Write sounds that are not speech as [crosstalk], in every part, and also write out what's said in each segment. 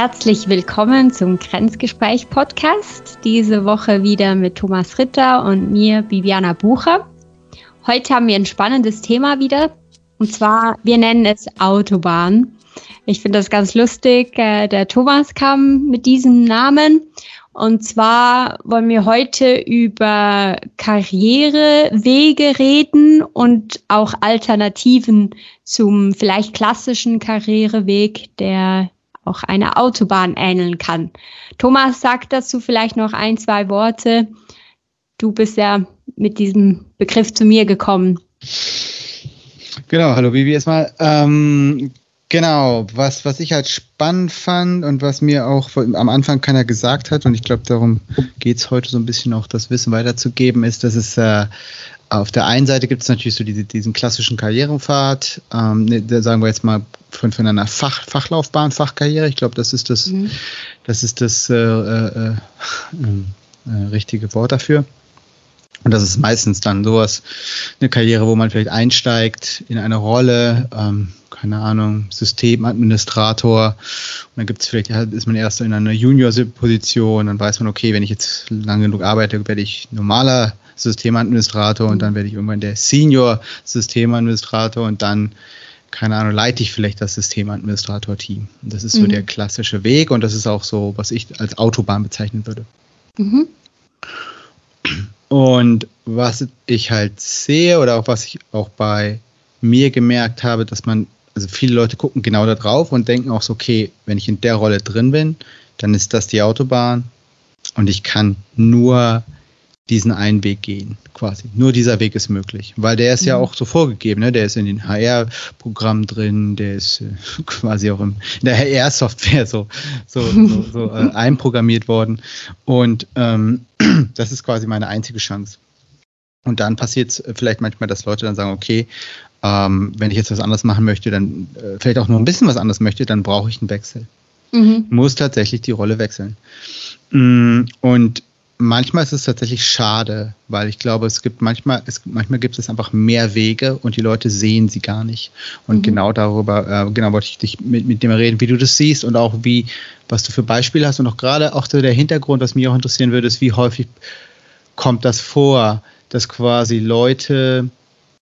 Herzlich willkommen zum Grenzgespräch Podcast. Diese Woche wieder mit Thomas Ritter und mir, Bibiana Bucher. Heute haben wir ein spannendes Thema wieder. Und zwar, wir nennen es Autobahn. Ich finde das ganz lustig. Äh, der Thomas kam mit diesem Namen. Und zwar wollen wir heute über Karrierewege reden und auch Alternativen zum vielleicht klassischen Karriereweg, der auch einer Autobahn ähneln kann. Thomas, sag dazu vielleicht noch ein, zwei Worte. Du bist ja mit diesem Begriff zu mir gekommen. Genau, hallo Vivi erstmal. Ähm, genau, was, was ich halt spannend fand und was mir auch am Anfang keiner gesagt hat, und ich glaube, darum geht es heute so ein bisschen auch das Wissen weiterzugeben, ist, dass es äh, auf der einen Seite gibt es natürlich so diese, diesen klassischen Karrierepfad, ähm, ne, sagen wir jetzt mal von, von einer Fach, Fachlaufbahn, Fachkarriere. Ich glaube, das ist das, mhm. das ist das äh, äh, äh, richtige Wort dafür. Und das ist meistens dann sowas, eine Karriere, wo man vielleicht einsteigt in eine Rolle, ähm, keine Ahnung, Systemadministrator. Und dann gibt es vielleicht, ist man erst in einer Junior-Position, dann weiß man, okay, wenn ich jetzt lange genug arbeite, werde ich normaler Systemadministrator und dann werde ich irgendwann der Senior-Systemadministrator und dann, keine Ahnung, leite ich vielleicht das Systemadministrator-Team. Das ist so mhm. der klassische Weg und das ist auch so, was ich als Autobahn bezeichnen würde. Mhm. Und was ich halt sehe oder auch was ich auch bei mir gemerkt habe, dass man, also viele Leute gucken genau da drauf und denken auch so, okay, wenn ich in der Rolle drin bin, dann ist das die Autobahn und ich kann nur diesen einen Weg gehen, quasi. Nur dieser Weg ist möglich, weil der ist mhm. ja auch so vorgegeben, ne? Der ist in den HR-Programmen drin, der ist äh, [laughs] quasi auch im, in der HR-Software so, so, so, so äh, [laughs] einprogrammiert worden. Und ähm, [clears throat] das ist quasi meine einzige Chance. Und dann passiert es vielleicht manchmal, dass Leute dann sagen, okay, ähm, wenn ich jetzt was anderes machen möchte, dann äh, vielleicht auch nur ein bisschen was anderes möchte, dann brauche ich einen Wechsel. Mhm. Muss tatsächlich die Rolle wechseln. Mm, und manchmal ist es tatsächlich schade, weil ich glaube, es gibt manchmal, es, manchmal gibt es einfach mehr Wege und die Leute sehen sie gar nicht. Und mhm. genau darüber, äh, genau wollte ich dich mit, mit dem reden, wie du das siehst und auch wie, was du für Beispiele hast und auch gerade auch so der Hintergrund, was mich auch interessieren würde, ist, wie häufig kommt das vor, dass quasi Leute,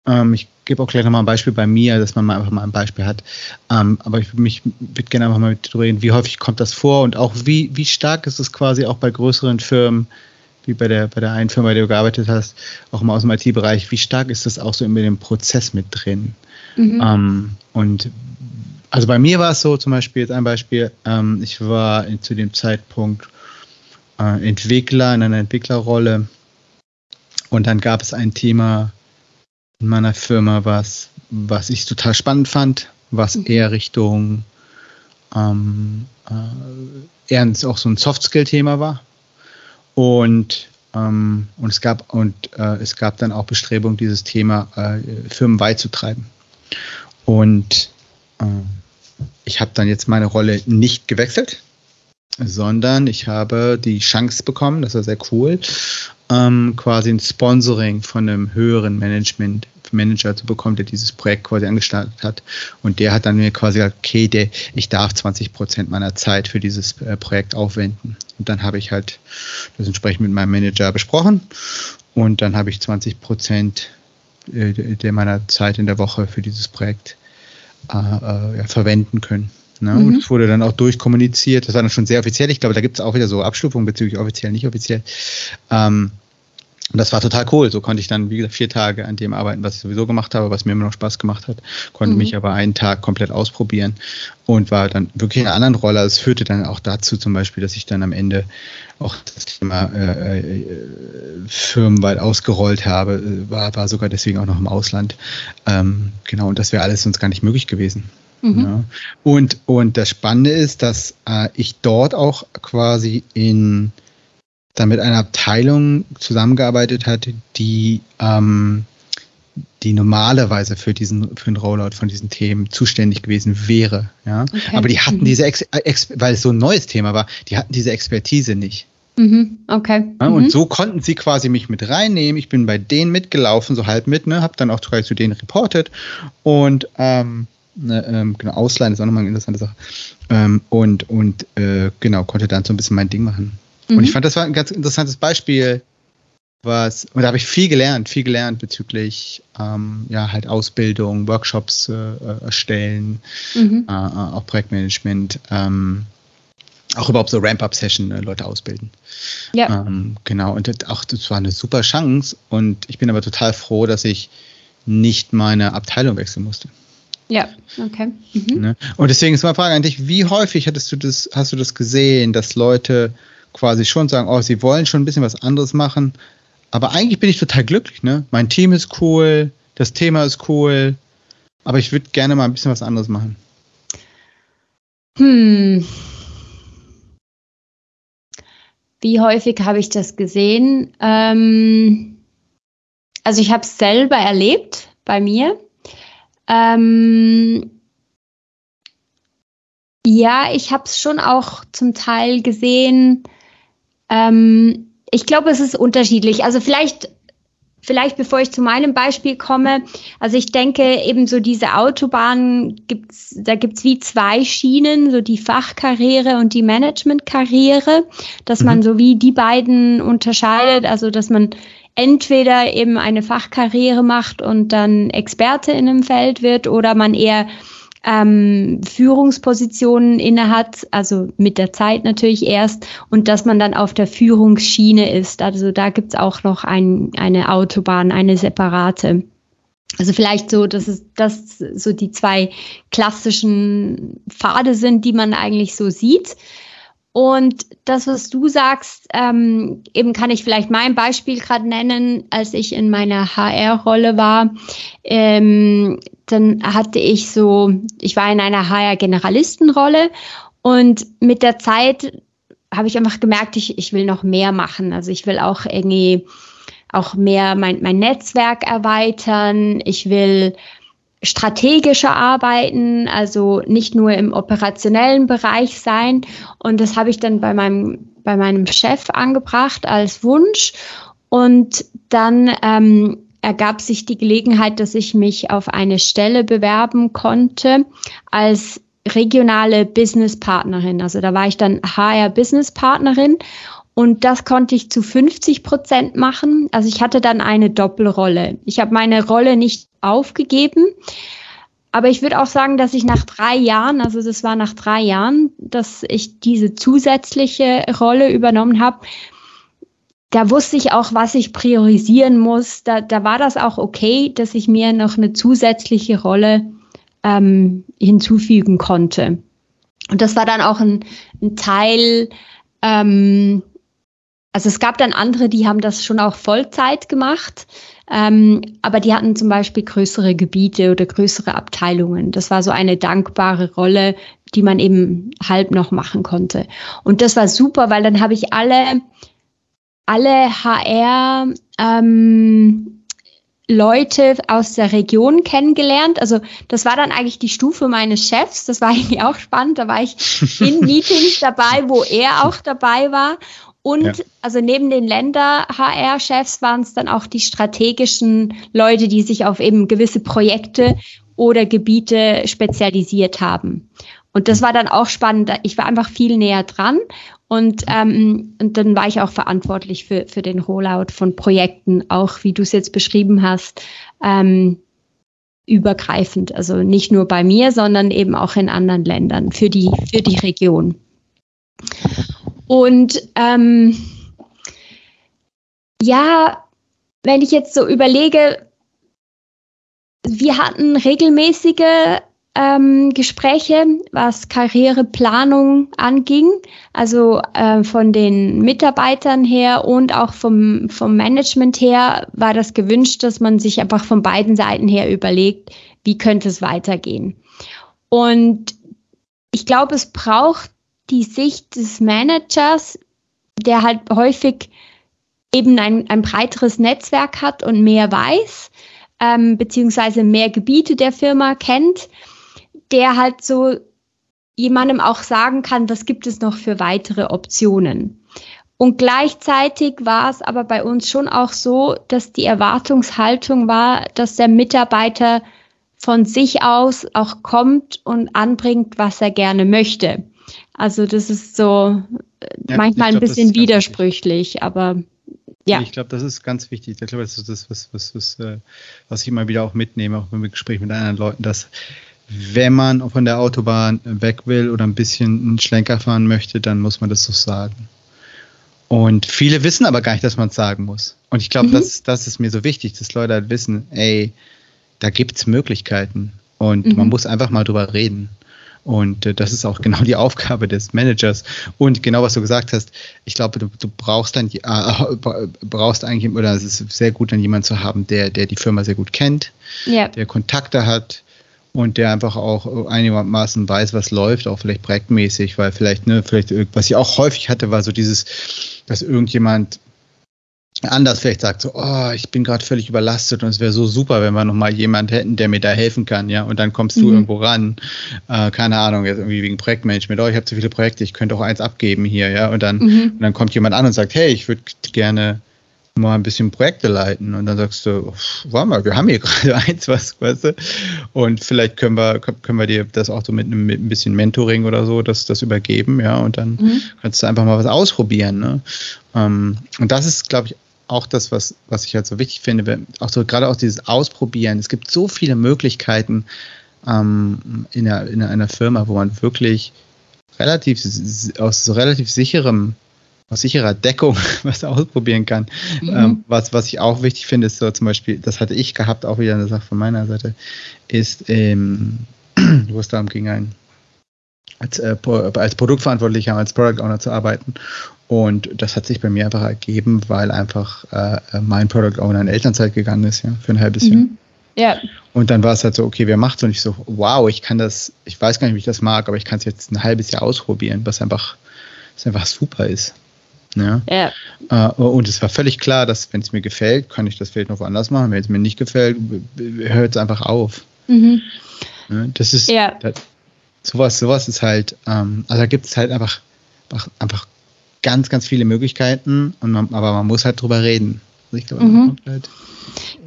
ähm, ich gebe auch gleich nochmal ein Beispiel bei mir, dass man mal einfach mal ein Beispiel hat. Ähm, aber ich mich würde gerne einfach mal mit dir reden, wie häufig kommt das vor und auch wie, wie stark ist es quasi auch bei größeren Firmen, wie bei der, bei der einen Firma, bei der du gearbeitet hast, auch mal aus dem IT-Bereich, wie stark ist das auch so in dem Prozess mit drin? Mhm. Ähm, und also bei mir war es so, zum Beispiel jetzt ein Beispiel, ähm, ich war in, zu dem Zeitpunkt äh, Entwickler in einer Entwicklerrolle und dann gab es ein Thema, in meiner Firma, was, was ich total spannend fand, was mhm. eher Richtung ähm, äh, eher auch so ein Soft-Skill-Thema war. Und, ähm, und, es gab, und äh, es gab dann auch Bestrebungen, dieses Thema äh, firmenweit zu treiben. Und äh, ich habe dann jetzt meine Rolle nicht gewechselt, sondern ich habe die Chance bekommen, das war sehr cool, ähm, quasi ein Sponsoring von einem höheren Management Manager zu bekommen, der dieses Projekt quasi angestartet hat. Und der hat dann mir quasi gesagt, okay, der, ich darf 20 Prozent meiner Zeit für dieses äh, Projekt aufwenden. Und dann habe ich halt das entsprechend mit meinem Manager besprochen. Und dann habe ich 20 Prozent äh, der meiner Zeit in der Woche für dieses Projekt äh, äh, ja, verwenden können. Ne? Mhm. Und es wurde dann auch durchkommuniziert. Das war dann schon sehr offiziell. Ich glaube, da gibt es auch wieder so Abstufungen bezüglich offiziell, nicht offiziell. Ähm, und das war total cool. So konnte ich dann, wie gesagt, vier Tage an dem arbeiten, was ich sowieso gemacht habe, was mir immer noch Spaß gemacht hat. Konnte mhm. mich aber einen Tag komplett ausprobieren und war dann wirklich in einer anderen Rolle. Es führte dann auch dazu zum Beispiel, dass ich dann am Ende auch das Thema äh, äh, firmenweit ausgerollt habe. War, war sogar deswegen auch noch im Ausland. Ähm, genau, und das wäre alles sonst gar nicht möglich gewesen. Mhm. Ja. Und, und das Spannende ist, dass äh, ich dort auch quasi in dann mit einer Abteilung zusammengearbeitet hat, die, ähm, die normalerweise für diesen für den Rollout von diesen Themen zuständig gewesen wäre. Ja? Okay. Aber die hatten mhm. diese, Ex Ex weil es so ein neues Thema war, die hatten diese Expertise nicht. Mhm. Okay. Ja, und mhm. so konnten sie quasi mich mit reinnehmen. Ich bin bei denen mitgelaufen, so halb mit, ne, habe dann auch zu denen reportet und ähm, Ne, ähm, genau, ausleihen ist auch nochmal eine interessante Sache. Ähm, und und äh, genau, konnte dann so ein bisschen mein Ding machen. Mhm. Und ich fand, das war ein ganz interessantes Beispiel, was, und da habe ich viel gelernt, viel gelernt bezüglich ähm, ja, halt Ausbildung, Workshops äh, äh erstellen, mhm. äh, äh auch Projektmanagement, ähm, auch überhaupt so Ramp-Up-Session, äh, Leute ausbilden. Ja. Ähm, genau, und auch das war eine super Chance und ich bin aber total froh, dass ich nicht meine Abteilung wechseln musste. Ja, okay. Mhm. Ne? Und deswegen ist meine Frage an dich, wie häufig hattest du das, hast du das gesehen, dass Leute quasi schon sagen, oh, sie wollen schon ein bisschen was anderes machen, aber eigentlich bin ich total glücklich, ne? Mein Team ist cool, das Thema ist cool, aber ich würde gerne mal ein bisschen was anderes machen. Hm. Wie häufig habe ich das gesehen? Ähm, also ich habe es selber erlebt bei mir. Ähm, ja, ich habe es schon auch zum Teil gesehen. Ähm, ich glaube, es ist unterschiedlich. Also vielleicht, vielleicht bevor ich zu meinem Beispiel komme, also ich denke eben so diese Autobahn gibt's, da gibt's wie zwei Schienen, so die Fachkarriere und die Managementkarriere, dass mhm. man so wie die beiden unterscheidet, also dass man entweder eben eine Fachkarriere macht und dann Experte in einem Feld wird oder man eher ähm, Führungspositionen innehat, also mit der Zeit natürlich erst, und dass man dann auf der Führungsschiene ist. Also da gibt's auch noch ein, eine Autobahn, eine separate. Also vielleicht so, dass es das so die zwei klassischen Pfade sind, die man eigentlich so sieht. Und das, was du sagst, ähm, eben kann ich vielleicht mein Beispiel gerade nennen, als ich in meiner HR-Rolle war. Ähm, dann hatte ich so, ich war in einer HR-Generalistenrolle und mit der Zeit habe ich einfach gemerkt, ich, ich will noch mehr machen. Also ich will auch irgendwie auch mehr mein, mein Netzwerk erweitern. Ich will strategischer arbeiten, also nicht nur im operationellen Bereich sein. Und das habe ich dann bei meinem, bei meinem Chef angebracht als Wunsch. Und dann ähm, ergab sich die Gelegenheit, dass ich mich auf eine Stelle bewerben konnte als regionale Business Partnerin. Also da war ich dann HR Business Partnerin und das konnte ich zu 50 Prozent machen. Also ich hatte dann eine Doppelrolle. Ich habe meine Rolle nicht aufgegeben. Aber ich würde auch sagen, dass ich nach drei Jahren, also das war nach drei Jahren, dass ich diese zusätzliche Rolle übernommen habe, da wusste ich auch, was ich priorisieren muss. Da, da war das auch okay, dass ich mir noch eine zusätzliche Rolle ähm, hinzufügen konnte. Und das war dann auch ein, ein Teil ähm, also es gab dann andere, die haben das schon auch Vollzeit gemacht, ähm, aber die hatten zum Beispiel größere Gebiete oder größere Abteilungen. Das war so eine dankbare Rolle, die man eben halb noch machen konnte. Und das war super, weil dann habe ich alle, alle HR ähm, Leute aus der Region kennengelernt. Also das war dann eigentlich die Stufe meines Chefs. Das war [laughs] eigentlich auch spannend. Da war ich in [laughs] Meetings dabei, wo er auch dabei war. Und ja. also neben den Länder-HR-Chefs waren es dann auch die strategischen Leute, die sich auf eben gewisse Projekte oder Gebiete spezialisiert haben. Und das war dann auch spannend. Ich war einfach viel näher dran und, ähm, und dann war ich auch verantwortlich für, für den Rollout von Projekten, auch wie du es jetzt beschrieben hast, ähm, übergreifend. Also nicht nur bei mir, sondern eben auch in anderen Ländern für die, für die Region. Und ähm, ja, wenn ich jetzt so überlege, wir hatten regelmäßige ähm, Gespräche, was Karriereplanung anging, also äh, von den Mitarbeitern her und auch vom, vom Management her war das gewünscht, dass man sich einfach von beiden Seiten her überlegt, wie könnte es weitergehen. Und ich glaube, es braucht die Sicht des Managers, der halt häufig eben ein, ein breiteres Netzwerk hat und mehr weiß, ähm, beziehungsweise mehr Gebiete der Firma kennt, der halt so jemandem auch sagen kann, was gibt es noch für weitere Optionen. Und gleichzeitig war es aber bei uns schon auch so, dass die Erwartungshaltung war, dass der Mitarbeiter von sich aus auch kommt und anbringt, was er gerne möchte. Also das ist so ja, manchmal glaub, ein bisschen widersprüchlich, aber ja. Ich glaube, das ist ganz wichtig. Ich glaube, das ist das, was, was, was, äh, was ich immer wieder auch mitnehme, auch im Gespräch mit anderen Leuten, dass wenn man von der Autobahn weg will oder ein bisschen einen Schlenker fahren möchte, dann muss man das so sagen. Und viele wissen aber gar nicht, dass man es sagen muss. Und ich glaube, mhm. das, das ist mir so wichtig, dass Leute halt wissen, ey, da gibt es Möglichkeiten und mhm. man muss einfach mal drüber reden. Und äh, das ist auch genau die Aufgabe des Managers. Und genau was du gesagt hast, ich glaube, du, du brauchst dann äh, [laughs] brauchst eigentlich, oder es ist sehr gut, dann jemanden zu haben, der, der die Firma sehr gut kennt, ja. der Kontakte hat und der einfach auch einigermaßen weiß, was läuft, auch vielleicht projektmäßig, weil vielleicht, ne, vielleicht, was ich auch häufig hatte, war so dieses, dass irgendjemand anders vielleicht sagt, so, oh, ich bin gerade völlig überlastet und es wäre so super, wenn wir nochmal jemanden hätten, der mir da helfen kann, ja, und dann kommst du mhm. irgendwo ran, äh, keine Ahnung, jetzt irgendwie wegen Projektmanagement, oh, ich habe zu viele Projekte, ich könnte auch eins abgeben hier, ja, und dann, mhm. und dann kommt jemand an und sagt, hey, ich würde gerne mal ein bisschen Projekte leiten und dann sagst du, warte mal, wir haben hier [laughs] gerade eins, was, weißt du, und vielleicht können wir, können wir dir das auch so mit, einem, mit ein bisschen Mentoring oder so, das, das übergeben, ja, und dann mhm. kannst du einfach mal was ausprobieren, ne? Ähm, und das ist, glaube ich, auch das, was, was ich halt so wichtig finde, auch so gerade auch dieses Ausprobieren. Es gibt so viele Möglichkeiten ähm, in, einer, in einer Firma, wo man wirklich relativ aus so relativ sicherem aus sicherer Deckung [laughs] was ausprobieren kann. Mhm. Ähm, was, was ich auch wichtig finde, ist so zum Beispiel, das hatte ich gehabt, auch wieder eine Sache von meiner Seite, ist, ähm, [clears throat] wo es darum ging, ein, als, äh, als Produktverantwortlicher, als Product Owner zu arbeiten. Und das hat sich bei mir einfach ergeben, weil einfach äh, mein Product Owner in Elternzeit gegangen ist, ja, für ein halbes mhm. Jahr. Ja. Und dann war es halt so, okay, wer macht's? Und ich so, wow, ich kann das, ich weiß gar nicht, wie ich das mag, aber ich kann es jetzt ein halbes Jahr ausprobieren, was einfach, was einfach super ist. Ja. ja. Äh, und es war völlig klar, dass wenn es mir gefällt, kann ich das vielleicht noch woanders machen. Wenn es mir nicht gefällt, hört es einfach auf. Mhm. Das ist ja. das, sowas, sowas ist halt, ähm, also da gibt es halt einfach, einfach, einfach ganz, ganz viele Möglichkeiten, und man, aber man muss halt drüber reden. Also glaube, mhm. halt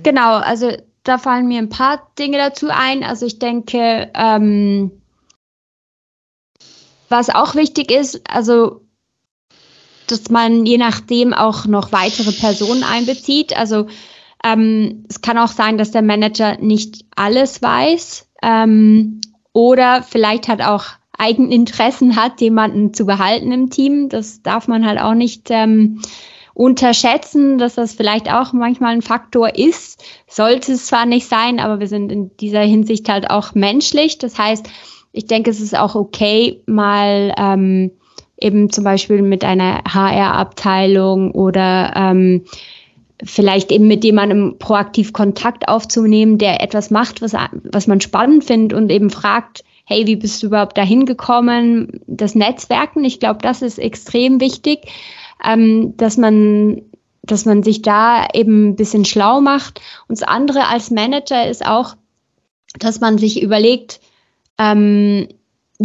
genau, also da fallen mir ein paar Dinge dazu ein. Also ich denke, ähm, was auch wichtig ist, also dass man je nachdem auch noch weitere Personen einbezieht. Also ähm, es kann auch sein, dass der Manager nicht alles weiß ähm, oder vielleicht hat auch Eigeninteressen hat, jemanden zu behalten im Team. Das darf man halt auch nicht ähm, unterschätzen, dass das vielleicht auch manchmal ein Faktor ist. Sollte es zwar nicht sein, aber wir sind in dieser Hinsicht halt auch menschlich. Das heißt, ich denke, es ist auch okay, mal ähm, eben zum Beispiel mit einer HR-Abteilung oder ähm, vielleicht eben mit jemandem proaktiv Kontakt aufzunehmen, der etwas macht, was, was man spannend findet und eben fragt, hey, wie bist du überhaupt dahin gekommen? Das Netzwerken, ich glaube, das ist extrem wichtig, ähm, dass man dass man sich da eben ein bisschen schlau macht. Und das andere als Manager ist auch, dass man sich überlegt, ähm,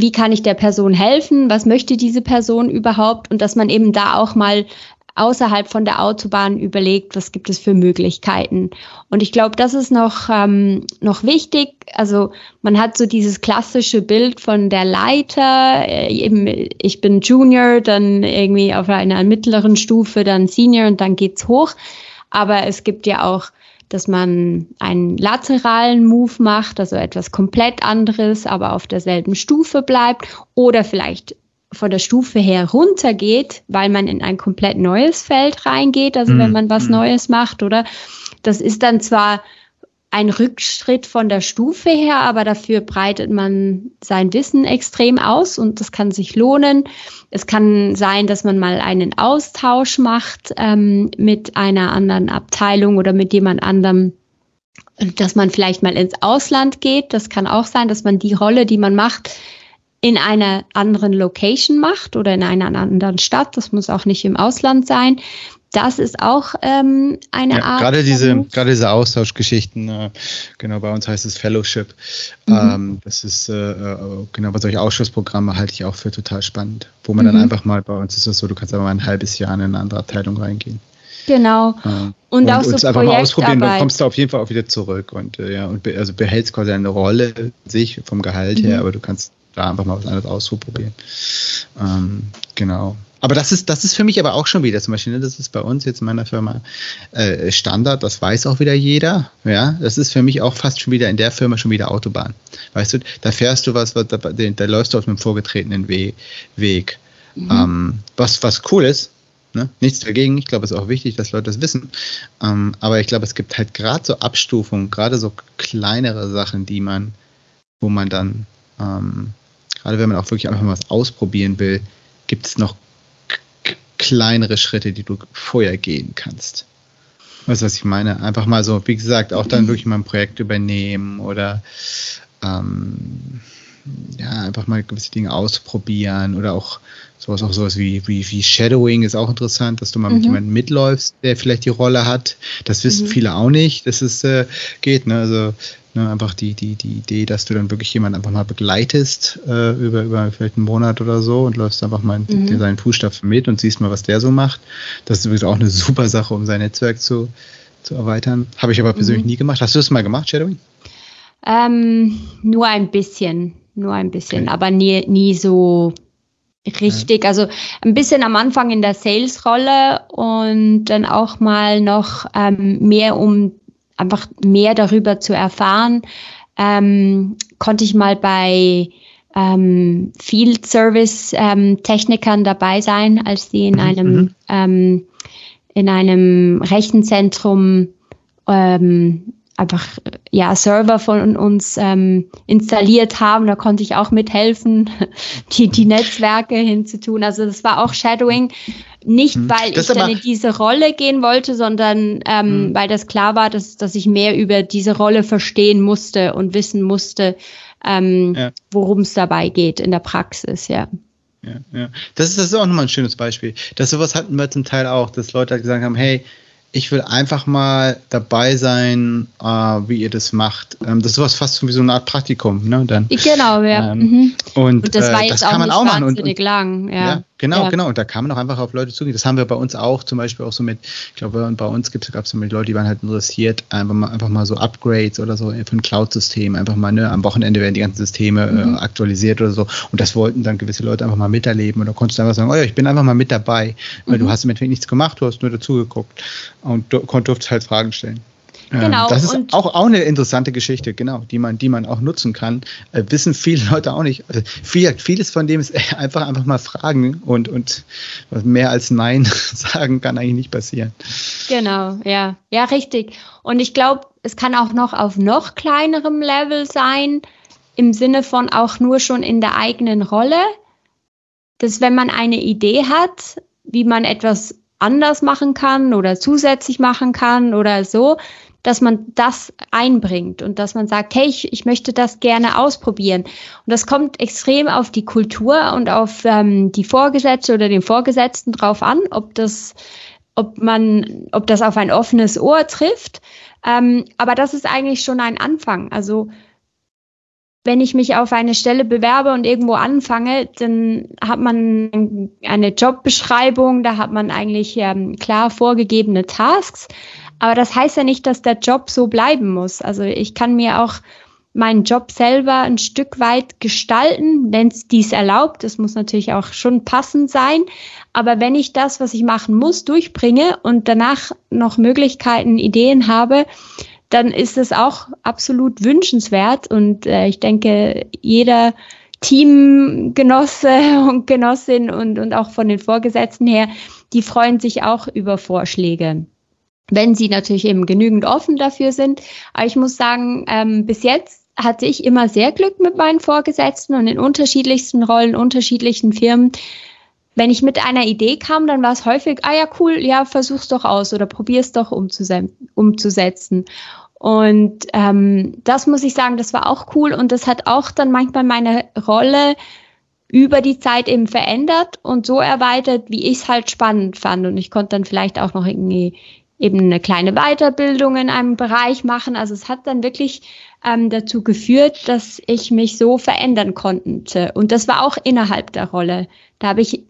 wie kann ich der Person helfen? Was möchte diese Person überhaupt? Und dass man eben da auch mal außerhalb von der Autobahn überlegt, was gibt es für Möglichkeiten. Und ich glaube, das ist noch, ähm, noch wichtig. Also man hat so dieses klassische Bild von der Leiter, äh, eben ich bin Junior, dann irgendwie auf einer mittleren Stufe, dann Senior und dann geht's hoch. Aber es gibt ja auch dass man einen lateralen Move macht, also etwas komplett anderes, aber auf derselben Stufe bleibt oder vielleicht von der Stufe her runtergeht, weil man in ein komplett neues Feld reingeht, also wenn man was mhm. Neues macht, oder? Das ist dann zwar ein Rückschritt von der Stufe her, aber dafür breitet man sein Wissen extrem aus und das kann sich lohnen. Es kann sein, dass man mal einen Austausch macht ähm, mit einer anderen Abteilung oder mit jemand anderem, dass man vielleicht mal ins Ausland geht. Das kann auch sein, dass man die Rolle, die man macht, in einer anderen Location macht oder in einer anderen Stadt. Das muss auch nicht im Ausland sein das ist auch ähm, eine ja, Art. Gerade diese, gerade diese Austauschgeschichten, äh, genau, bei uns heißt es Fellowship. Mhm. Ähm, das ist, äh, äh genau, bei solche Ausschussprogramme halte ich auch für total spannend, wo man mhm. dann einfach mal, bei uns ist das so, du kannst aber mal ein halbes Jahr in eine andere Abteilung reingehen. Genau. und, und auch so und einfach mal ausprobieren, dann kommst du auf jeden Fall auch wieder zurück und äh, ja, und be also behältst quasi eine Rolle sich vom Gehalt mhm. her, aber du kannst da einfach mal was anderes ausprobieren. Ähm, genau. Aber das ist, das ist für mich aber auch schon wieder zum Beispiel, ne, das ist bei uns jetzt in meiner Firma äh, Standard, das weiß auch wieder jeder. Ja, das ist für mich auch fast schon wieder in der Firma schon wieder Autobahn. Weißt du, da fährst du was, was da, da, läufst du auf einem vorgetretenen We Weg. Mhm. Ähm, was, was cool ist, Ne? Nichts dagegen. Ich glaube, es ist auch wichtig, dass Leute das wissen. Ähm, aber ich glaube, es gibt halt gerade so Abstufungen, gerade so kleinere Sachen, die man, wo man dann, ähm, gerade wenn man auch wirklich einfach mal was ausprobieren will, gibt es noch kleinere Schritte, die du vorher gehen kannst. Weißt du, was ich meine? Einfach mal so, wie gesagt, auch dann wirklich mal ein Projekt übernehmen oder ähm, ja, einfach mal gewisse Dinge ausprobieren oder auch sowas, auch sowas wie, wie, wie Shadowing ist auch interessant, dass du mal mhm. mit jemandem mitläufst, der vielleicht die Rolle hat. Das wissen mhm. viele auch nicht, dass es äh, geht. Ne? Also ne, einfach die, die, die Idee, dass du dann wirklich jemanden einfach mal begleitest äh, über, über vielleicht einen Monat oder so und läufst einfach mal in mhm. seinen Fußstapfen mit und siehst mal, was der so macht. Das ist übrigens auch eine super Sache, um sein Netzwerk zu, zu erweitern. Habe ich aber persönlich mhm. nie gemacht. Hast du das mal gemacht, Shadowing? Ähm, nur ein bisschen, nur ein bisschen, okay. aber nie, nie so richtig. Ja. Also ein bisschen am Anfang in der Sales-Rolle und dann auch mal noch ähm, mehr, um einfach mehr darüber zu erfahren, ähm, konnte ich mal bei ähm, Field Service ähm, Technikern dabei sein, als die in mhm. einem mhm. ähm, in einem Rechenzentrum ähm, einfach ja Server von uns ähm, installiert haben. Da konnte ich auch mithelfen, [laughs] die, die Netzwerke hinzutun. Also das war auch Shadowing. Nicht, hm. weil das ich dann in diese Rolle gehen wollte, sondern ähm, hm. weil das klar war, dass, dass ich mehr über diese Rolle verstehen musste und wissen musste, ähm, ja. worum es dabei geht in der Praxis, ja. Ja, ja. Das, ist, das ist auch nochmal ein schönes Beispiel. Das sowas hatten wir zum Teil auch, dass Leute halt gesagt haben, hey, ich will einfach mal dabei sein, äh, wie ihr das macht. Ähm, das ist sowas fast wie so eine Art Praktikum, ne? Dann, genau, ja. Ähm, mhm. und, und, das war äh, jetzt das auch kann man auch machen. Und, und, lang, ja. ja genau, ja. genau. Und da kann man auch einfach auf Leute zugehen. Das haben wir bei uns auch, zum Beispiel auch so mit, ich glaube, bei uns gab es so mit Leute, die waren halt interessiert, einfach mal, einfach mal so Upgrades oder so für ein Cloud-System. Einfach mal, ne, am Wochenende werden die ganzen Systeme äh, mhm. äh, aktualisiert oder so. Und das wollten dann gewisse Leute einfach mal miterleben. Und da konntest du einfach sagen, oh ja, ich bin einfach mal mit dabei. Weil mhm. du hast im Endeffekt nichts gemacht, du hast nur dazugeguckt und du durftest halt Fragen stellen. Genau. Das ist auch, auch eine interessante Geschichte, genau, die man, die man auch nutzen kann. Äh, wissen viele Leute auch nicht. Also viel, vieles von dem ist [laughs] einfach, einfach mal fragen und, und mehr als Nein [laughs] sagen kann eigentlich nicht passieren. Genau, ja. Ja, richtig. Und ich glaube, es kann auch noch auf noch kleinerem Level sein, im Sinne von auch nur schon in der eigenen Rolle, dass wenn man eine Idee hat, wie man etwas anders machen kann oder zusätzlich machen kann oder so, dass man das einbringt und dass man sagt, hey, ich, ich möchte das gerne ausprobieren. Und das kommt extrem auf die Kultur und auf ähm, die Vorgesetzte oder den Vorgesetzten drauf an, ob das, ob man, ob das auf ein offenes Ohr trifft. Ähm, aber das ist eigentlich schon ein Anfang. Also wenn ich mich auf eine Stelle bewerbe und irgendwo anfange, dann hat man eine Jobbeschreibung, da hat man eigentlich ähm, klar vorgegebene Tasks. Aber das heißt ja nicht, dass der Job so bleiben muss. Also ich kann mir auch meinen Job selber ein Stück weit gestalten, wenn es dies erlaubt. Das muss natürlich auch schon passend sein. Aber wenn ich das, was ich machen muss, durchbringe und danach noch Möglichkeiten, Ideen habe, dann ist es auch absolut wünschenswert. Und äh, ich denke, jeder Teamgenosse [laughs] und Genossin und, und auch von den Vorgesetzten her, die freuen sich auch über Vorschläge wenn sie natürlich eben genügend offen dafür sind. Aber ich muss sagen, ähm, bis jetzt hatte ich immer sehr Glück mit meinen Vorgesetzten und in unterschiedlichsten Rollen, unterschiedlichen Firmen. Wenn ich mit einer Idee kam, dann war es häufig, ah ja, cool, ja, versuch's doch aus oder probier's doch umzusetzen. Und ähm, das muss ich sagen, das war auch cool und das hat auch dann manchmal meine Rolle über die Zeit eben verändert und so erweitert, wie ich es halt spannend fand. Und ich konnte dann vielleicht auch noch irgendwie eben eine kleine Weiterbildung in einem Bereich machen. Also es hat dann wirklich ähm, dazu geführt, dass ich mich so verändern konnte. Und das war auch innerhalb der Rolle. Da habe ich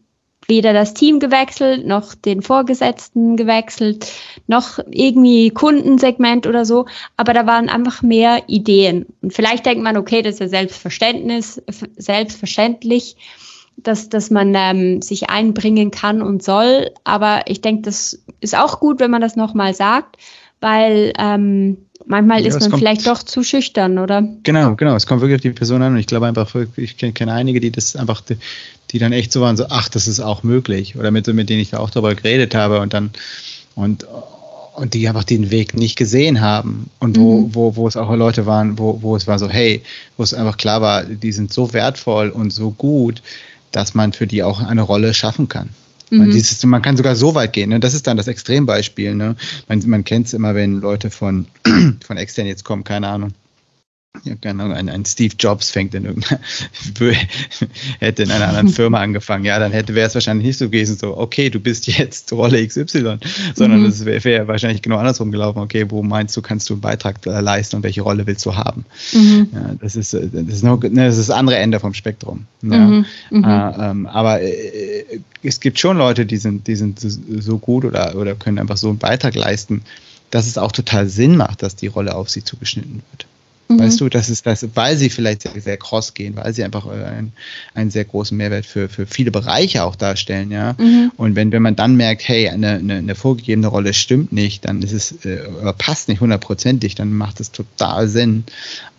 weder das Team gewechselt, noch den Vorgesetzten gewechselt, noch irgendwie Kundensegment oder so, aber da waren einfach mehr Ideen. Und vielleicht denkt man, okay, das ist ja Selbstverständnis, selbstverständlich, dass, dass man ähm, sich einbringen kann und soll. Aber ich denke, das ist auch gut, wenn man das nochmal sagt, weil ähm, manchmal ja, ist man vielleicht doch zu schüchtern, oder? Genau, genau. Es kommt wirklich auf die Person an und ich glaube einfach, ich kenne kenn einige, die das einfach, die, die, dann echt so waren, so, ach, das ist auch möglich. Oder mit, mit denen ich da auch darüber geredet habe und dann, und, und die einfach den Weg nicht gesehen haben. Und wo, mhm. wo, wo es auch Leute waren, wo, wo es war so, hey, wo es einfach klar war, die sind so wertvoll und so gut, dass man für die auch eine Rolle schaffen kann. Mhm. Man, dieses, man kann sogar so weit gehen. Ne? Das ist dann das Extrembeispiel. Ne? Man, man kennt es immer, wenn Leute von, [clears throat] von extern jetzt kommen, keine Ahnung ja, keine Ahnung, ein, ein, Steve Jobs fängt in irgendeiner, [laughs] hätte in einer anderen [laughs] Firma angefangen, ja, dann hätte wäre es wahrscheinlich nicht so gewesen, so, okay, du bist jetzt [laughs] Rolle XY, sondern es mhm. wäre wär wahrscheinlich genau andersrum gelaufen, okay, wo meinst du, kannst du einen Beitrag leisten und welche Rolle willst du haben? Mhm. Ja, das ist, äh, das ist, noch, ne, das ist das andere Ende vom Spektrum. Ja. Mhm. mhm. Äh, ähm, aber äh, es gibt schon Leute, die sind, die sind so gut oder, oder können einfach so einen Beitrag leisten, dass es auch total Sinn macht, dass die Rolle auf sie zugeschnitten wird. Mhm. Weißt du, das ist das, weil sie vielleicht sehr, sehr cross gehen, weil sie einfach äh, einen, einen sehr großen Mehrwert für, für viele Bereiche auch darstellen, ja. Mhm. Und wenn, wenn man dann merkt, hey, eine, eine, eine vorgegebene Rolle stimmt nicht, dann ist es, äh, passt nicht hundertprozentig, dann macht es total Sinn,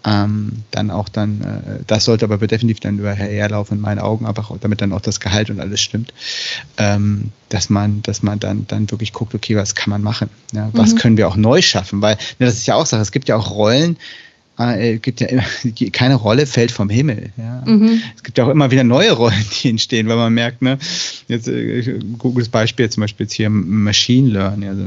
ähm, dann auch dann, äh, das sollte aber definitiv dann über herlaufen in meinen Augen, einfach damit dann auch das Gehalt und alles stimmt, ähm, dass man, dass man dann, dann wirklich guckt, okay, was kann man machen? Ja? Was mhm. können wir auch neu schaffen? Weil, ne, das ist ja auch Sache, es gibt ja auch Rollen, äh, gibt ja immer, [laughs] keine Rolle fällt vom Himmel. Ja. Mhm. Es gibt ja auch immer wieder neue Rollen, die entstehen, weil man merkt, ne, jetzt äh, gutes Beispiel zum Beispiel jetzt hier Machine Learning, also,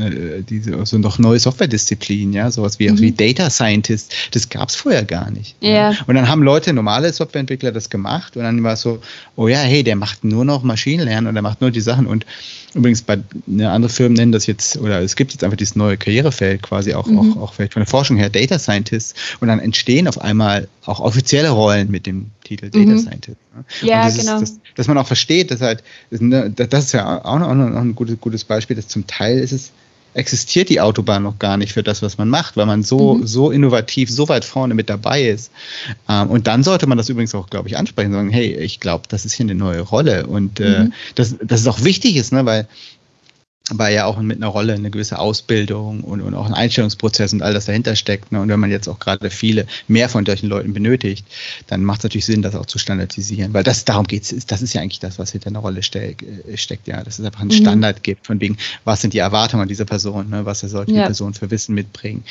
äh, diese so noch neue Softwaredisziplinen, ja, sowas wie, mhm. wie Data Scientist, das gab es vorher gar nicht. Ja. ja. Und dann haben Leute, normale Softwareentwickler, das gemacht und dann war es so, oh ja, hey, der macht nur noch Maschinenlernen und der macht nur die Sachen und Übrigens, bei ne, andere Firmen nennen das jetzt, oder es gibt jetzt einfach dieses neue Karrierefeld, quasi auch, mhm. auch, auch vielleicht von der Forschung her, Data Scientist. Und dann entstehen auf einmal auch offizielle Rollen mit dem Titel Data mhm. Scientist. Ne? Ja, genau. Ist, das, dass man auch versteht, dass halt, das ist ja auch noch, auch noch ein gutes, gutes Beispiel, dass zum Teil ist es, existiert die Autobahn noch gar nicht für das, was man macht, weil man so, mhm. so innovativ, so weit vorne mit dabei ist. Ähm, und dann sollte man das übrigens auch, glaube ich, ansprechen, sagen, hey, ich glaube, das ist hier eine neue Rolle. Und äh, mhm. dass, dass es auch wichtig ist, ne, weil weil ja auch mit einer Rolle eine gewisse Ausbildung und, und auch ein Einstellungsprozess und all das dahinter steckt. Ne? Und wenn man jetzt auch gerade viele mehr von solchen Leuten benötigt, dann macht es natürlich Sinn, das auch zu standardisieren. Weil das darum geht es, das ist ja eigentlich das, was hinter einer Rolle steck, äh, steckt, ja. Dass es einfach einen mhm. Standard gibt, von wegen, was sind die Erwartungen dieser Person, ne? was sollte ja. die Person für Wissen mitbringen,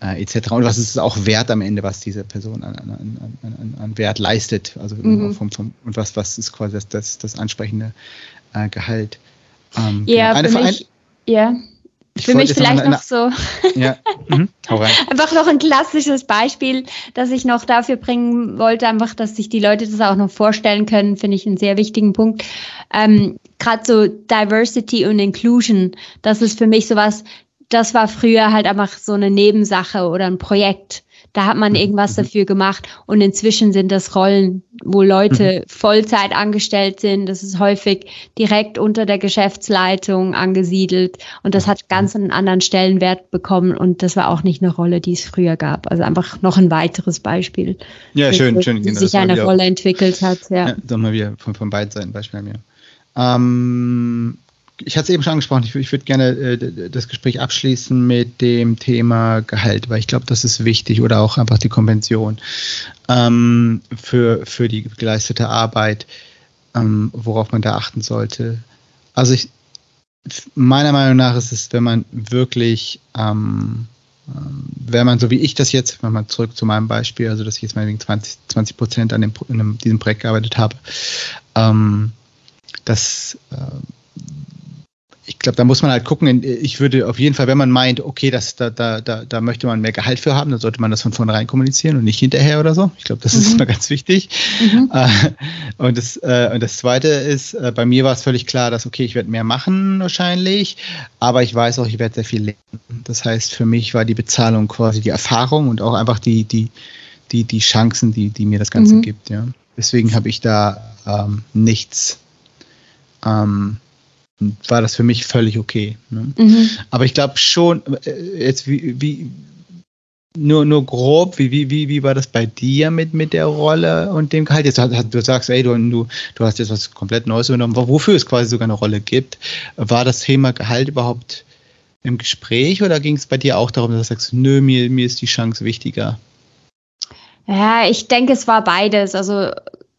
äh, etc. Und was ist es auch wert am Ende, was diese Person an, an, an, an Wert leistet. Also mhm. vom, vom, und was, was ist quasi das, das, das ansprechende äh, Gehalt. Ähm, ja, eine für mich, ja. für mich vielleicht noch so. Ja. Mhm. [laughs] einfach noch ein klassisches Beispiel, das ich noch dafür bringen wollte, einfach, dass sich die Leute das auch noch vorstellen können, finde ich einen sehr wichtigen Punkt. Ähm, Gerade so Diversity und Inclusion, das ist für mich sowas, das war früher halt einfach so eine Nebensache oder ein Projekt. Da hat man mhm. irgendwas mhm. dafür gemacht und inzwischen sind das Rollen, wo Leute mhm. Vollzeit angestellt sind. Das ist häufig direkt unter der Geschäftsleitung angesiedelt und das hat ganz einen anderen Stellenwert bekommen und das war auch nicht eine Rolle, die es früher gab. Also einfach noch ein weiteres Beispiel. Ja, schön, schön. Wie sich eine Rolle entwickelt hat. Ja, ja mal wieder von, von beiden Seiten Beispiel mir. Ähm, ich hatte es eben schon angesprochen, ich, ich würde gerne äh, das Gespräch abschließen mit dem Thema Gehalt, weil ich glaube, das ist wichtig oder auch einfach die Konvention ähm, für, für die geleistete Arbeit, ähm, worauf man da achten sollte. Also ich, meiner Meinung nach ist es, wenn man wirklich, ähm, ähm wenn man so wie ich das jetzt, wenn man zurück zu meinem Beispiel, also dass ich jetzt mal wegen 20 Prozent an dem, in einem, diesem Projekt gearbeitet habe, ähm, dass äh, ich glaube, da muss man halt gucken. Ich würde auf jeden Fall, wenn man meint, okay, das, da, da, da, da möchte man mehr Gehalt für haben, dann sollte man das von vornherein kommunizieren und nicht hinterher oder so. Ich glaube, das mhm. ist immer ganz wichtig. Mhm. [laughs] Äh, und, das, äh, und das Zweite ist, äh, bei mir war es völlig klar, dass, okay, ich werde mehr machen wahrscheinlich, aber ich weiß auch, ich werde sehr viel lernen. Das heißt, für mich war die Bezahlung quasi die Erfahrung und auch einfach die, die, die, die Chancen, die, die mir das Ganze mhm. gibt. Ja. Deswegen habe ich da ähm, nichts ähm, war das für mich völlig okay. Ne? Mhm. Aber ich glaube schon, äh, jetzt wie, wie nur, nur grob, wie, wie, wie, wie war das bei dir mit, mit der Rolle und dem Gehalt? Jetzt du sagst, ey, du, du, du hast jetzt was komplett Neues übernommen, wofür es quasi sogar eine Rolle gibt. War das Thema Gehalt überhaupt im Gespräch oder ging es bei dir auch darum, dass du sagst, nö, mir, mir ist die Chance wichtiger? Ja, ich denke, es war beides. Also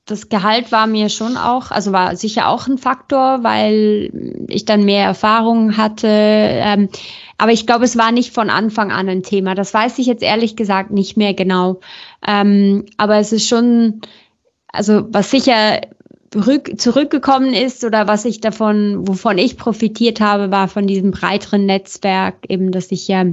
das Gehalt war mir schon auch, also war sicher auch ein Faktor, weil ich dann mehr Erfahrung hatte. Ähm, aber ich glaube, es war nicht von Anfang an ein Thema. Das weiß ich jetzt ehrlich gesagt nicht mehr genau. Ähm, aber es ist schon, also was sicher zurückgekommen ist oder was ich davon, wovon ich profitiert habe, war von diesem breiteren Netzwerk, eben, dass ich ja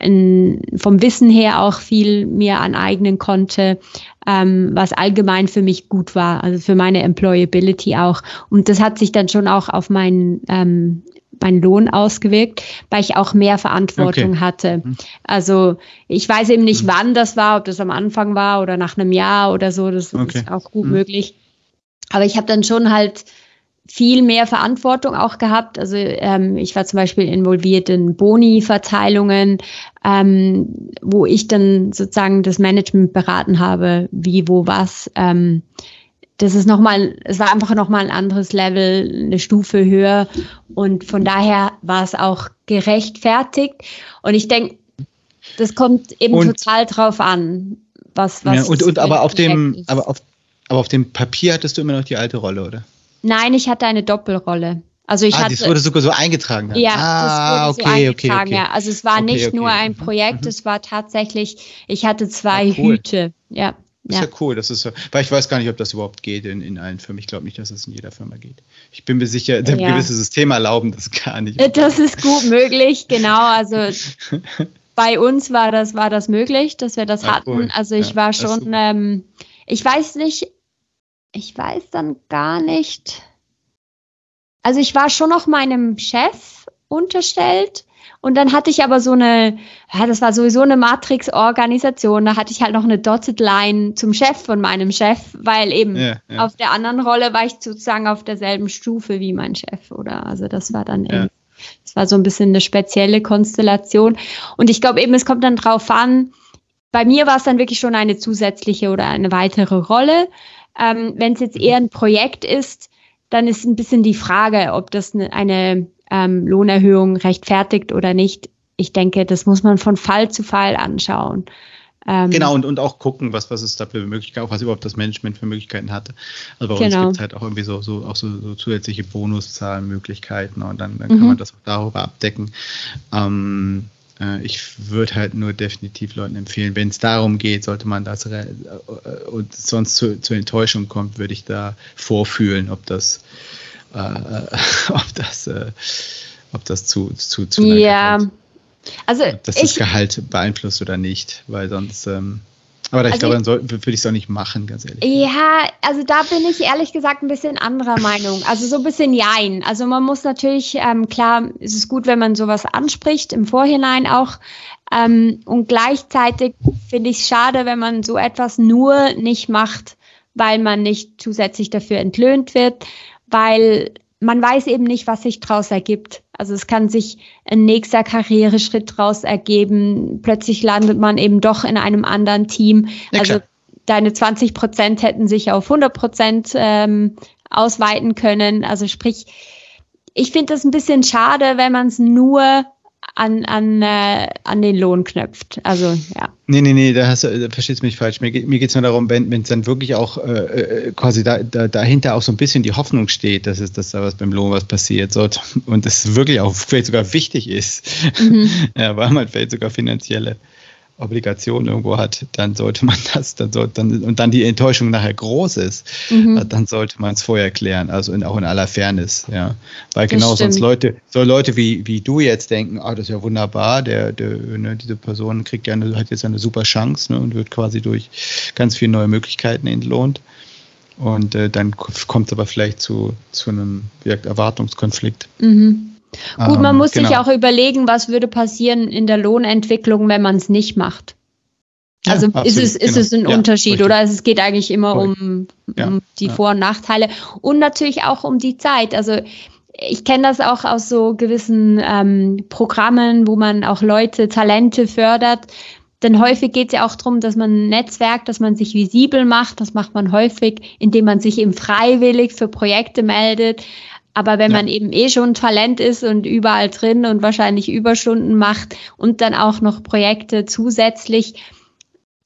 in, vom Wissen her auch viel mir aneignen konnte, ähm, was allgemein für mich gut war, also für meine Employability auch. Und das hat sich dann schon auch auf meinen ähm, meinen Lohn ausgewirkt, weil ich auch mehr Verantwortung okay. hatte. Mhm. Also ich weiß eben nicht, wann das war, ob das am Anfang war oder nach einem Jahr oder so. Das okay. ist auch gut mhm. möglich. Aber ich habe dann schon halt viel mehr Verantwortung auch gehabt. Also ähm, ich war zum Beispiel involviert in Boni-Verteilungen, ähm, wo ich dann sozusagen das Management beraten habe, wie, wo, was. Ähm, das ist nochmal, es war einfach nochmal ein anderes Level, eine Stufe höher. Und von daher war es auch gerechtfertigt. Und ich denke, das kommt eben und, total drauf an, was, was. Ja, und, und aber auf dem, aber auf aber auf dem Papier hattest du immer noch die alte Rolle, oder? Nein, ich hatte eine Doppelrolle. Also ich ah, hatte, das wurde sogar so eingetragen. Dann. Ja, ah, das wurde okay, so eingetragen. Okay, okay. Ja. Also es war okay, nicht nur ein Projekt, mhm. es war tatsächlich, ich hatte zwei ah, cool. Hüte. Ja. Das ist ja. ja cool, das ist so, weil ich weiß gar nicht, ob das überhaupt geht in, in allen Firmen. Ich glaube nicht, dass es in jeder Firma geht. Ich bin mir sicher, ja. gewisse Systeme erlauben das gar nicht. Äh, das ist gut [laughs] möglich, genau. Also [laughs] bei uns war das, war das möglich, dass wir das ah, hatten. Cool. Also ich ja, war schon, ähm, ich weiß nicht, ich weiß dann gar nicht. Also ich war schon noch meinem Chef unterstellt. Und dann hatte ich aber so eine, ja, das war sowieso eine Matrix-Organisation. Da hatte ich halt noch eine Dotted Line zum Chef von meinem Chef, weil eben ja, ja. auf der anderen Rolle war ich sozusagen auf derselben Stufe wie mein Chef, oder? Also das war dann ja. das war so ein bisschen eine spezielle Konstellation. Und ich glaube eben, es kommt dann drauf an. Bei mir war es dann wirklich schon eine zusätzliche oder eine weitere Rolle. Ähm, Wenn es jetzt eher ein Projekt ist, dann ist ein bisschen die Frage, ob das eine, eine ähm, Lohnerhöhung rechtfertigt oder nicht. Ich denke, das muss man von Fall zu Fall anschauen. Ähm, genau, und, und auch gucken, was, was es da für Möglichkeiten, auch was überhaupt das Management für Möglichkeiten hatte. Also bei genau. uns gibt es halt auch irgendwie so, so, auch so, so zusätzliche Bonuszahlenmöglichkeiten und dann, dann mhm. kann man das auch darüber abdecken. Ähm, äh, ich würde halt nur definitiv Leuten empfehlen, wenn es darum geht, sollte man das äh, und sonst zu, zur Enttäuschung kommt, würde ich da vorfühlen, ob das, äh, [laughs] ob das, äh, ob das zu, zu, zu ja. Also dass das Gehalt beeinflusst oder nicht, weil sonst ähm, aber ich also glaube, dann soll, würde ich es auch nicht machen, ganz ehrlich. Ja, also da bin ich ehrlich gesagt ein bisschen anderer Meinung. Also so ein bisschen Jein. Also man muss natürlich, ähm, klar, ist es gut, wenn man sowas anspricht, im Vorhinein auch. Ähm, und gleichzeitig finde ich es schade, wenn man so etwas nur nicht macht, weil man nicht zusätzlich dafür entlöhnt wird, weil man weiß eben nicht, was sich daraus ergibt. Also es kann sich ein nächster Karriereschritt daraus ergeben. Plötzlich landet man eben doch in einem anderen Team. Ja, also deine 20 Prozent hätten sich auf 100 Prozent ähm, ausweiten können. Also sprich, ich finde das ein bisschen schade, wenn man es nur an, an, äh, an den Lohn knöpft. Also, ja. Nee, nee, nee, da, hast du, da verstehst du mich falsch. Mir, mir geht es nur darum, wenn es dann wirklich auch äh, äh, quasi da, da, dahinter auch so ein bisschen die Hoffnung steht, dass, es, dass da was beim Lohn was passiert so, und es wirklich auch vielleicht sogar wichtig ist, mhm. [laughs] ja, weil man vielleicht sogar finanzielle Obligation irgendwo hat, dann sollte man [laughs] das, dann soll, dann, und dann die Enttäuschung nachher groß ist, mhm. Äh, dann sollte man es vorher klären, also in, auch in aller Fairness, ja. Weil das genau stimmt. sonst Leute, so Leute wie, wie du jetzt denken, ah, das ist ja wunderbar, der, der ne, diese Person kriegt ja eine, hat jetzt eine super Chance ne, und wird quasi durch ganz viele neue Möglichkeiten entlohnt. Und äh, dann kommt es aber vielleicht zu, zu einem Erwartungskonflikt. Mhm. Gut, man ähm, muss genau. sich auch überlegen, was würde passieren in der Lohnentwicklung, wenn man es nicht macht. Also ja, ist, es, ist genau. es ein ja, Unterschied richtig. oder es geht eigentlich immer um, ja, um, die Vor- und Nachteile und natürlich auch um die Zeit. Also ich kenne das auch aus so gewissen ähm, Programmen, wo man auch Leute, Talente fördert. Denn häufig geht es ja auch darum, dass man ein Netzwerk, dass man sich visibel macht. Das macht man häufig, indem man sich eben freiwillig für Projekte meldet. Aber wenn ja. man eben eh schon Talent ist und überall drin und wahrscheinlich Überstunden macht und dann auch noch Projekte zusätzlich,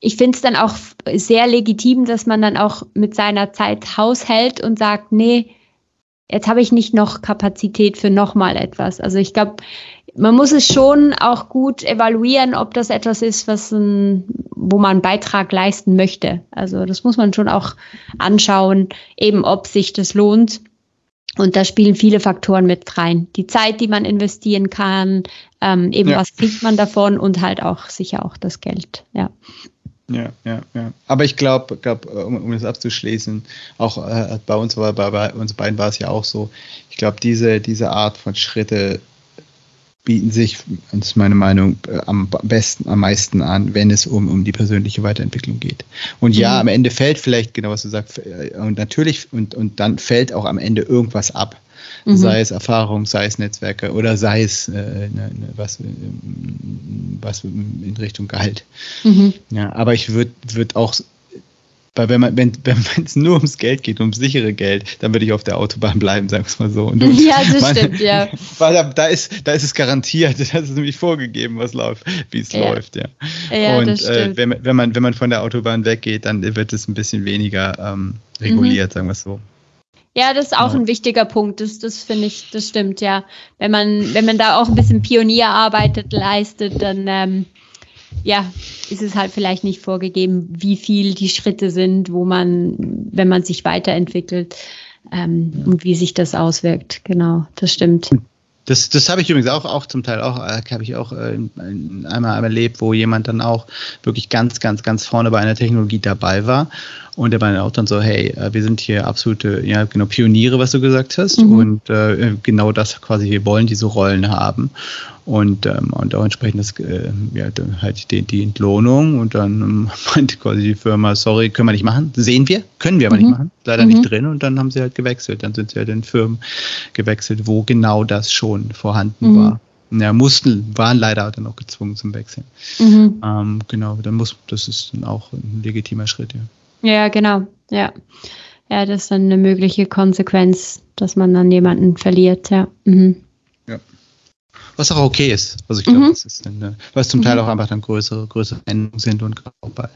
ich finde es dann auch sehr legitim, dass man dann auch mit seiner Zeit haushält und sagt, nee, jetzt habe ich nicht noch Kapazität für nochmal etwas. Also ich glaube, man muss es schon auch gut evaluieren, ob das etwas ist, was ein, wo man einen Beitrag leisten möchte. Also das muss man schon auch anschauen, eben ob sich das lohnt. Und da spielen viele Faktoren mit rein. Die Zeit, die man investieren kann, ähm, eben ja. was kriegt man davon und halt auch sicher auch das Geld. Ja. Ja, ja, ja. Aber ich glaube, glaub, um, um das abzuschließen, auch äh, bei uns, bei, bei uns beiden war es ja auch so, ich glaube, diese, diese Art von Schritte bieten sich, das ist meine Meinung, äh, am besten, am meisten an, wenn es um, um die persönliche Weiterentwicklung geht. Und ja, mhm. am Ende fällt vielleicht, genau was du sagst, äh, und natürlich, und, und dann fällt auch am Ende irgendwas ab. Mhm. Sei es Erfahrung, sei es Netzwerke oder sei es äh, ne, ne, was, äh, was in Richtung Gehalt. Mhm. Ja, aber ich würde würd auch weil wenn man, wenn [laughs] wenn es nur ums Geld geht, ums sichere Geld, dann würde ich auf der Autobahn bleiben, sagen wir es mal so. Und [laughs] ja, das [laughs] man, stimmt, ja. Weil da, da, ist, da ist es garantiert, das ist nämlich vorgegeben, was läuft, wie es ja. läuft, ja. ja und äh, wenn, wenn, man, wenn man von der Autobahn weggeht, dann wird es ein bisschen weniger ähm, reguliert, mhm. sagen wir es so. Ja, das ist auch ja. ein wichtiger Punkt. Das, das finde ich, das stimmt, ja. Wenn man, wenn man da auch ein bisschen Pionierarbeit leistet, dann ähm, ja, ist es halt vielleicht nicht vorgegeben, wie viel die Schritte sind, wo man, wenn man sich weiterentwickelt ähm, und wie sich das auswirkt. Genau, das stimmt. Das, das habe ich übrigens auch, auch zum Teil auch, äh, habe ich auch äh, einmal erlebt, wo jemand dann auch wirklich ganz, ganz, ganz vorne bei einer Technologie dabei war und der war auch dann so, hey, äh, wir sind hier absolute, ja, genau, Pioniere, was du gesagt hast. Mhm. Und äh, genau das quasi, wir wollen diese Rollen haben. Und, ähm, und auch entsprechend das, äh, ja, halt die, die Entlohnung. Und dann ähm, [laughs] meinte quasi die Firma, sorry, können wir nicht machen. Sehen wir, können wir aber mhm. nicht machen. Leider mhm. nicht drin. Und dann haben sie halt gewechselt. Dann sind sie halt in Firmen gewechselt, wo genau das schon vorhanden mhm. war. Ja, mussten, waren leider dann auch gezwungen zum Wechseln. Mhm. Ähm, genau, dann muss, das ist dann auch ein legitimer Schritt, ja. Ja, genau. Ja. Ja, das ist dann eine mögliche Konsequenz, dass man dann jemanden verliert, ja. Mhm. Ja. Was auch okay ist. Also ich glaube, mhm. das ist dann, äh, was zum Teil mhm. auch einfach dann größere, größere Änderungen sind und auch bei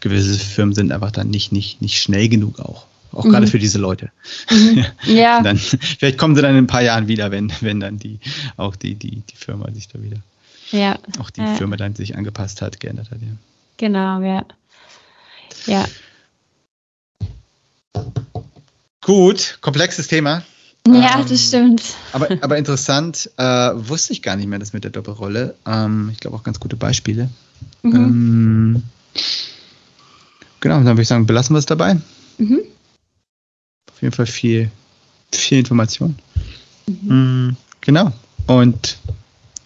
gewisse Firmen sind einfach dann nicht, nicht, nicht schnell genug auch. Auch gerade mhm. für diese Leute. Mhm. Ja. [laughs] dann, vielleicht kommen sie dann in ein paar Jahren wieder, wenn, wenn dann die, auch die, die, die Firma sich da wieder, ja. auch die ja. Firma dann sich angepasst hat, geändert hat, ja. Genau, ja. Ja. Gut, komplexes Thema. Ja, ähm, das stimmt. Aber, [laughs] aber interessant, äh, wusste ich gar nicht mehr, das mit der Doppelrolle. Ähm, ich glaube auch ganz gute Beispiele. Mhm. Ähm, genau, dann würde ich sagen, belassen wir es dabei. Mhm. Auf jeden Fall viel, viel Information. Mhm. Mm, genau. Und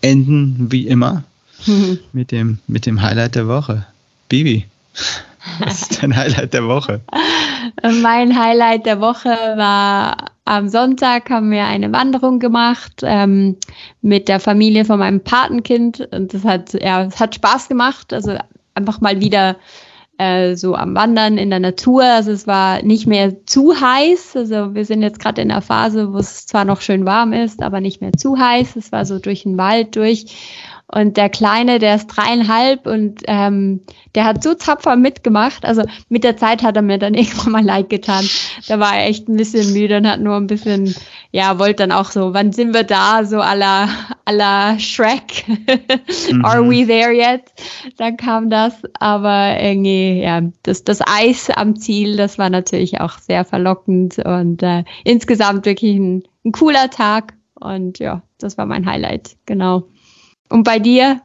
enden wie immer mhm. mit, dem, mit dem Highlight der Woche. Bibi. Was ist dein Highlight der Woche? Mein Highlight der Woche war am Sonntag haben wir eine Wanderung gemacht ähm, mit der Familie von meinem Patenkind und das hat ja, es hat Spaß gemacht. Also einfach mal wieder äh, so am Wandern in der Natur. Also es war nicht mehr zu heiß. Also wir sind jetzt gerade in der Phase, wo es zwar noch schön warm ist, aber nicht mehr zu heiß. Es war so durch den Wald durch und der Kleine, der ist dreieinhalb und ähm, der hat so tapfer mitgemacht. Also mit der Zeit hat er mir dann [laughs] irgendwann mal leid getan. Da war er echt ein bisschen müde und hat nur ein bisschen, ja, wollte dann auch so, wann sind wir da? So à la, à la Shrek. mhm. [laughs] Are we there yet? Dann kam das. Aber irgendwie, ja, das, das Eis am Ziel, das war natürlich auch sehr verlockend und äh, insgesamt wirklich ein, ein cooler Tag. Und ja, das war mein Highlight, genau. Und bei dir?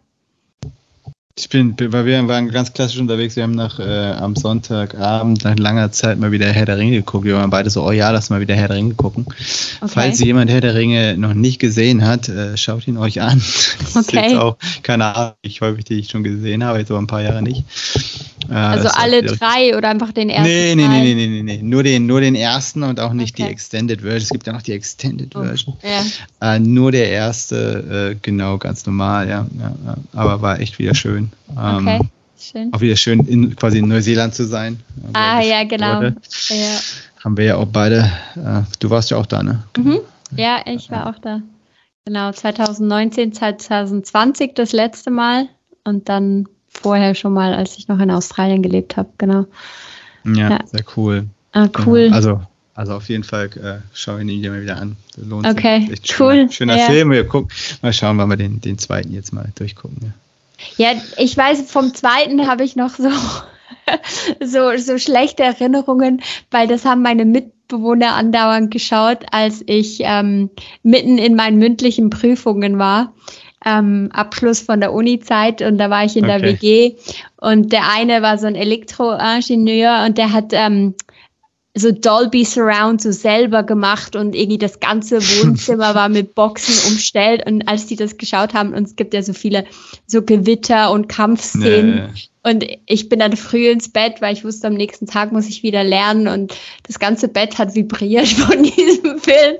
Ich bin, weil wir waren ganz klassisch unterwegs. Wir haben nach äh, am Sonntagabend nach langer Zeit mal wieder Herr der Ringe geguckt. Wir waren beide so, oh ja, lass mal wieder Herr der Ringe gucken. Okay. Falls jemand Herr der Ringe noch nicht gesehen hat, äh, schaut ihn euch an. [laughs] Das okay. ist jetzt auch, keine Ahnung, ich häufig die ich schon gesehen habe, jetzt aber ein paar Jahre nicht. Ja, also alle drei oder einfach den ersten? Nee, nee, nee, nee, nee, nee, nee. Nur den, nur den ersten und auch nicht okay. die Extended Version. Es gibt ja noch die Extended oh, Version. Ja. Äh, nur der erste, äh, genau, ganz normal, ja, ja, Aber war echt wieder schön. Ähm, okay. Schön. Auch wieder schön, in, quasi in Neuseeland zu sein. Ah, ja, genau. Ja. Haben wir ja auch beide. Äh, du warst ja auch da, ne? Mhm. Ja, ich war auch da. Genau, 2019, 2020 das letzte Mal und dann vorher schon mal, als ich noch in Australien gelebt habe, genau. Ja, ja, sehr cool. Ah, cool. Genau. Also, also auf jeden Fall äh, schaue ich ihn mal wieder an. Das lohnt okay, sich. Echt cool. Schöner, schöner ja. Film. Wir gucken, mal schauen, wann wir den, den zweiten jetzt mal durchgucken. Ja, ja ich weiß, vom zweiten habe ich noch so, [laughs] so, so schlechte Erinnerungen, weil das haben meine Mitbewohner andauernd geschaut, als ich ähm, mitten in meinen mündlichen Prüfungen war ähm, Abschluss von der Uni-Zeit und da war ich in okay. der WG und der eine war so ein Elektroingenieur und der hat ähm, so Dolby Surround so selber gemacht und irgendwie das ganze Wohnzimmer [laughs] war mit Boxen umstellt und als die das geschaut haben und es gibt ja so viele so Gewitter und Kampfszenen nee. Und ich bin dann früh ins Bett, weil ich wusste, am nächsten Tag muss ich wieder lernen und das ganze Bett hat vibriert [laughs] von diesem Film.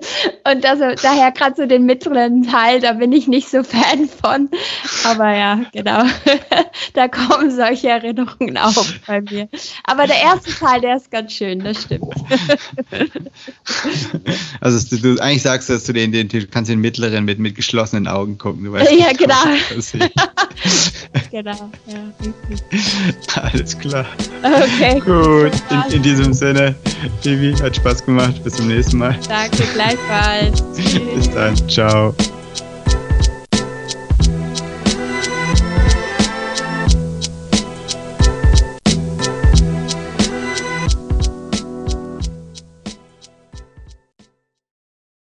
Und das, daher gerade so den mittleren Teil, da bin ich nicht so Fan von. Aber ja, genau. [laughs] da kommen solche Erinnerungen auf bei mir. Aber der erste Teil, der ist ganz schön, das stimmt. [laughs] also du, du eigentlich sagst, dass du den, den du kannst den mittleren mit, mit geschlossenen Augen gucken. Du weißt, ja, genau. genau, ja. [laughs] Alles klar. Okay. Gut, in, in, diesem Sinne, Vivi, hat Spaß gemacht. Bis zum nächsten Mal. Danke, gleichfalls. [laughs] Bis dann. Ciao.